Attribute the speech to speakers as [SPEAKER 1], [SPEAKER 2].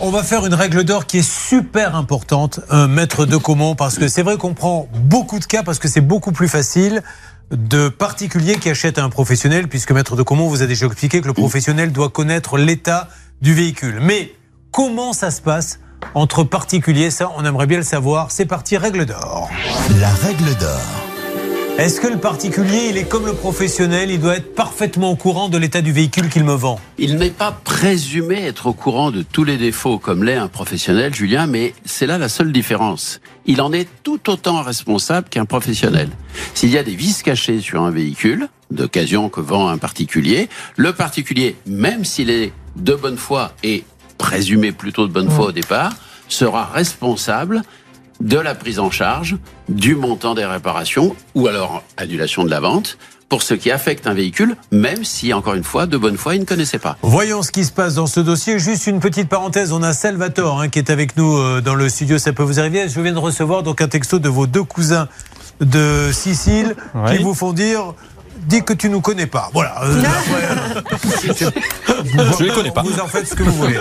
[SPEAKER 1] on va faire une règle d'or qui est super importante, un maître de comment, parce que c'est vrai qu'on prend beaucoup de cas parce que c'est beaucoup plus facile de particuliers qui achètent à un professionnel, puisque maître de comment vous a déjà expliqué que le professionnel doit connaître l'état du véhicule. Mais comment ça se passe entre particuliers? Ça, on aimerait bien le savoir. C'est parti, règle d'or.
[SPEAKER 2] La règle d'or.
[SPEAKER 1] Est-ce que le particulier, il est comme le professionnel, il doit être parfaitement au courant de l'état du véhicule qu'il me vend
[SPEAKER 3] Il n'est pas présumé être au courant de tous les défauts comme l'est un professionnel, Julien, mais c'est là la seule différence. Il en est tout autant responsable qu'un professionnel. S'il y a des vis cachées sur un véhicule, d'occasion que vend un particulier, le particulier, même s'il est de bonne foi et présumé plutôt de bonne foi au départ, sera responsable de la prise en charge, du montant des réparations ou alors annulation de la vente pour ce qui affecte un véhicule, même si, encore une fois, de bonne foi, il ne connaissait pas.
[SPEAKER 1] Voyons ce qui se passe dans ce dossier. Juste une petite parenthèse, on a Salvatore hein, qui est avec nous euh, dans le studio, ça peut vous arriver. Je viens de recevoir donc un texto de vos deux cousins de Sicile
[SPEAKER 4] Ouais.
[SPEAKER 1] qui vous font dire dis que tu nous connais pas. Voilà. Euh, après, euh,
[SPEAKER 4] Je les connais pas.
[SPEAKER 1] Vous en faites ce que vous voulez.